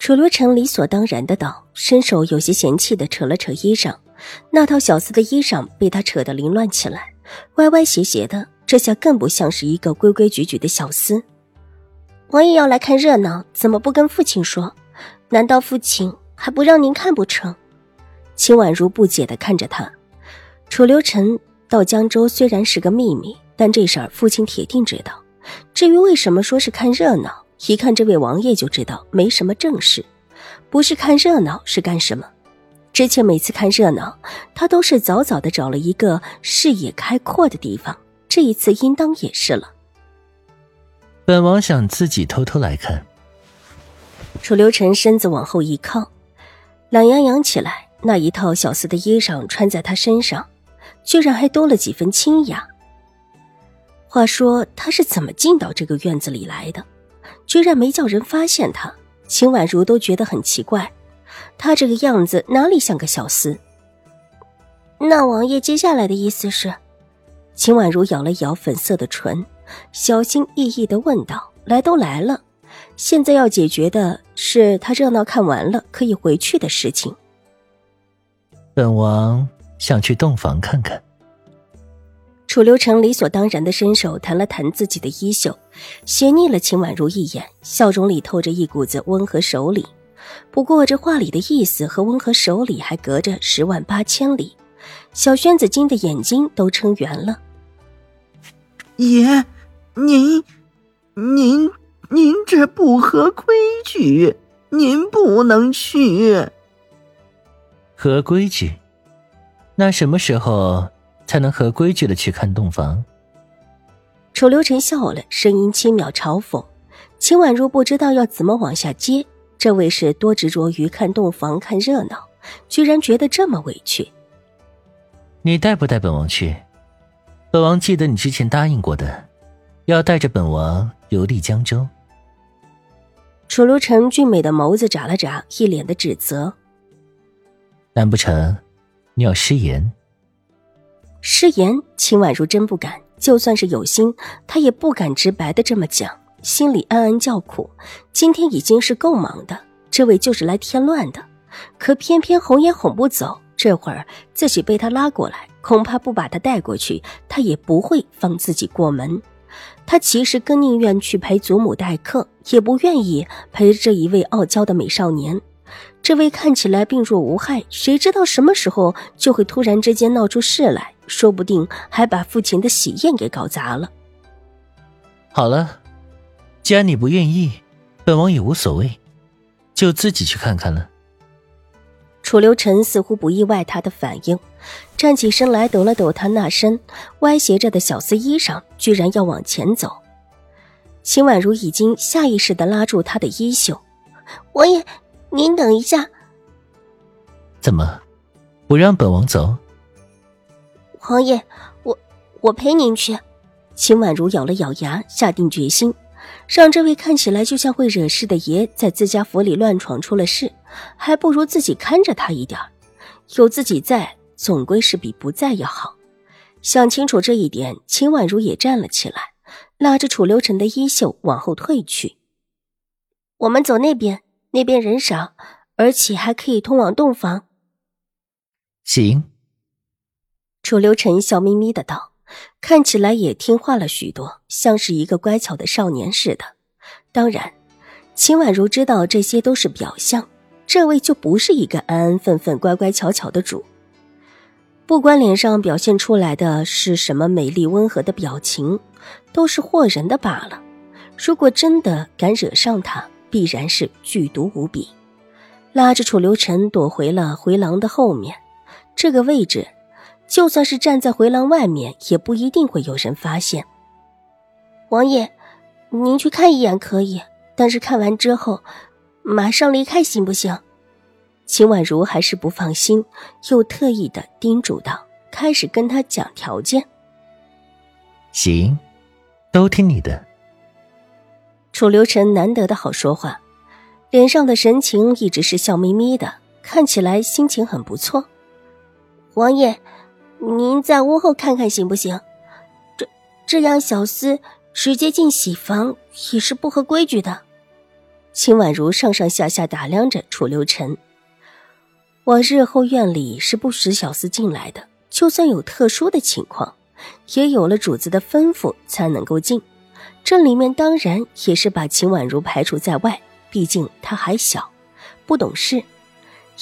楚留臣理所当然的道，伸手有些嫌弃的扯了扯衣裳，那套小厮的衣裳被他扯得凌乱起来，歪歪斜斜的，这下更不像是一个规规矩矩的小厮。王爷要来看热闹，怎么不跟父亲说？难道父亲还不让您看不成？秦婉如不解的看着他。楚留臣到江州虽然是个秘密，但这事儿父亲铁定知道。至于为什么说是看热闹？一看这位王爷就知道没什么正事，不是看热闹是干什么？之前每次看热闹，他都是早早的找了一个视野开阔的地方，这一次应当也是了。本王想自己偷偷来看。楚留臣身子往后一靠，懒洋洋起来，那一套小厮的衣裳穿在他身上，居然还多了几分清雅。话说他是怎么进到这个院子里来的？居然没叫人发现他，秦婉如都觉得很奇怪。他这个样子哪里像个小厮？那王爷接下来的意思是？秦婉如咬了咬粉色的唇，小心翼翼的问道：“来都来了，现在要解决的是他热闹看完了可以回去的事情。”本王想去洞房看看。楚留臣理所当然的伸手弹了弹自己的衣袖，斜睨了秦婉如一眼，笑容里透着一股子温和守礼。不过这话里的意思和温和守礼还隔着十万八千里。小轩子惊的眼睛都撑圆了。爷，您，您，您这不合规矩，您不能去。合规矩？那什么时候？才能合规矩的去看洞房。楚留臣笑了，声音轻渺嘲讽。秦婉如不知道要怎么往下接，这位是多执着于看洞房、看热闹，居然觉得这么委屈。你带不带本王去？本王记得你之前答应过的，要带着本王游历江州。楚留臣俊美的眸子眨了眨，一脸的指责。难不成你要失言？失言，秦婉如真不敢。就算是有心，她也不敢直白的这么讲，心里暗暗叫苦。今天已经是够忙的，这位就是来添乱的。可偏偏哄也哄不走，这会儿自己被他拉过来，恐怕不把他带过去，他也不会放自己过门。他其实更宁愿去陪祖母待客，也不愿意陪这一位傲娇的美少年。这位看起来病弱无害，谁知道什么时候就会突然之间闹出事来？说不定还把父亲的喜宴给搞砸了。好了，既然你不愿意，本王也无所谓，就自己去看看了。楚留臣似乎不意外他的反应，站起身来抖了抖他那身歪斜着的小丝衣裳，居然要往前走。秦婉如已经下意识的拉住他的衣袖：“王爷，您等一下。”怎么，不让本王走？王爷，我我陪您去。秦婉如咬了咬牙，下定决心，让这位看起来就像会惹事的爷在自家府里乱闯出了事，还不如自己看着他一点有自己在，总归是比不在要好。想清楚这一点，秦婉如也站了起来，拉着楚留臣的衣袖往后退去。我们走那边，那边人少，而且还可以通往洞房。行。楚留臣笑眯眯的道：“看起来也听话了许多，像是一个乖巧的少年似的。当然，秦婉如知道这些都是表象，这位就不是一个安安分分、乖乖巧巧的主。不管脸上表现出来的是什么美丽温和的表情，都是惑人的罢了。如果真的敢惹上他，必然是剧毒无比。”拉着楚留臣躲回了回廊的后面，这个位置。就算是站在回廊外面，也不一定会有人发现。王爷，您去看一眼可以，但是看完之后，马上离开行不行？秦婉如还是不放心，又特意的叮嘱道，开始跟他讲条件。行，都听你的。楚留臣难得的好说话，脸上的神情一直是笑眯眯的，看起来心情很不错。王爷，您在屋后看看行不行？这这样小厮直接进喜房也是不合规矩的。秦婉如上上下下打量着楚留臣。往日后院里是不许小厮进来的，就算有特殊的情况，也有了主子的吩咐才能够进。这里面当然也是把秦婉如排除在外，毕竟她还小，不懂事。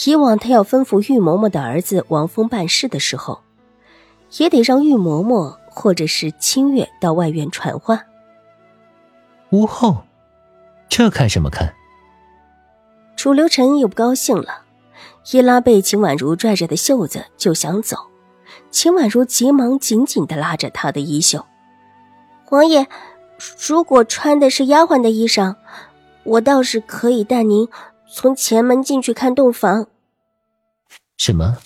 以往他要吩咐玉嬷嬷的儿子王峰办事的时候，也得让玉嬷嬷或者是清月到外院传话。屋后，这看什么看？楚留臣又不高兴了。一拉被秦婉如拽着的袖子就想走，秦婉如急忙紧紧的拉着他的衣袖。王爷，如果穿的是丫鬟的衣裳，我倒是可以带您从前门进去看洞房。什么？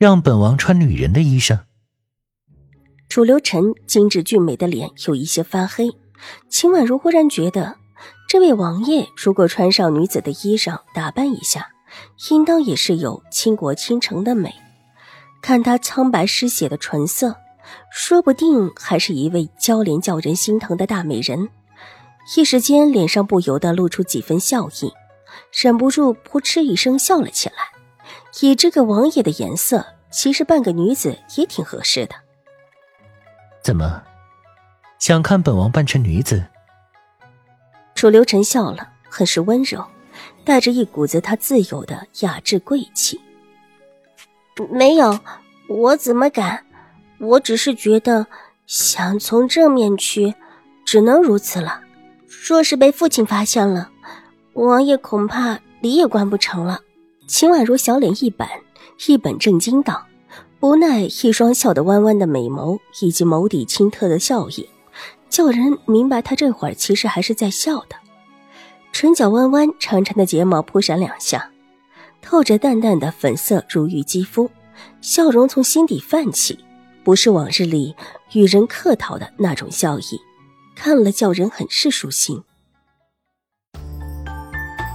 让本王穿女人的衣裳？楚留臣精致俊美的脸有一些发黑，秦婉如忽然觉得，这位王爷如果穿上女子的衣裳，打扮一下。应当也是有倾国倾城的美，看她苍白失血的唇色，说不定还是一位娇怜叫人心疼的大美人。一时间，脸上不由得露出几分笑意，忍不住扑哧一声笑了起来。以这个王爷的颜色，其实扮个女子也挺合适的。怎么，想看本王扮成女子？楚留臣笑了，很是温柔。带着一股子他自有的雅致贵气。没有，我怎么敢？我只是觉得想从正面去，只能如此了。若是被父亲发现了，王爷恐怕理也关不成了。秦婉如小脸一板，一本正经道，无奈一双笑得弯弯的美眸，以及眸底清澈的笑意，叫人明白她这会儿其实还是在笑的。唇角弯弯，长长的睫毛扑闪两下，透着淡淡的粉色如玉肌肤，笑容从心底泛起，不是往日里与人客套的那种笑意，看了叫人很是舒心。